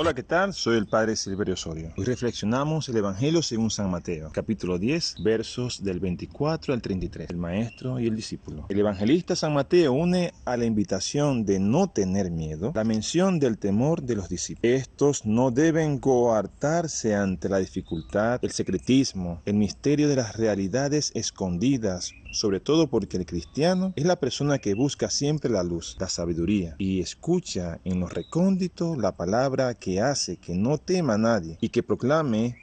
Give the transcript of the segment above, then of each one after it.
Hola, ¿qué tal? Soy el Padre Silverio Osorio. Hoy reflexionamos el Evangelio según San Mateo, capítulo 10, versos del 24 al 33, el maestro y el discípulo. El evangelista San Mateo une a la invitación de no tener miedo la mención del temor de los discípulos. Estos no deben coartarse ante la dificultad, el secretismo, el misterio de las realidades escondidas sobre todo porque el cristiano es la persona que busca siempre la luz, la sabiduría y escucha en los recónditos la palabra que hace que no tema a nadie y que proclame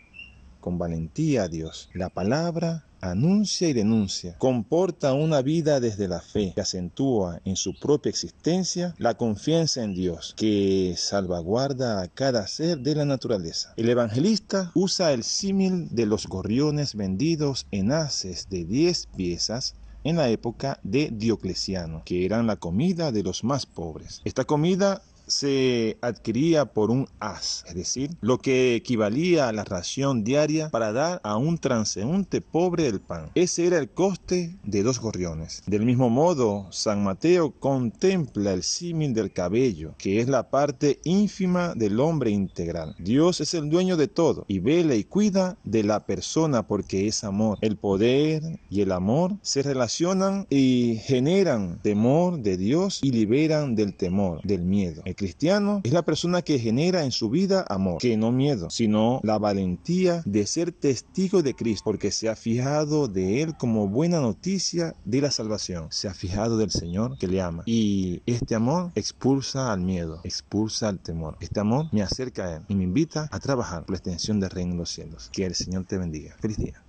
con valentía a Dios. La palabra anuncia y denuncia, comporta una vida desde la fe que acentúa en su propia existencia la confianza en Dios, que salvaguarda a cada ser de la naturaleza. El evangelista usa el símil de los gorriones vendidos en haces de 10 piezas en la época de Diocleciano, que eran la comida de los más pobres. Esta comida se adquiría por un as, es decir, lo que equivalía a la ración diaria para dar a un transeúnte pobre el pan. Ese era el coste de dos gorriones. Del mismo modo, San Mateo contempla el símil del cabello, que es la parte ínfima del hombre integral. Dios es el dueño de todo y vela y cuida de la persona porque es amor. El poder y el amor se relacionan y generan temor de Dios y liberan del temor, del miedo cristiano es la persona que genera en su vida amor, que no miedo, sino la valentía de ser testigo de Cristo, porque se ha fijado de Él como buena noticia de la salvación. Se ha fijado del Señor que le ama. Y este amor expulsa al miedo, expulsa al temor. Este amor me acerca a Él y me invita a trabajar por la extensión del reino en los cielos. Que el Señor te bendiga. Feliz día.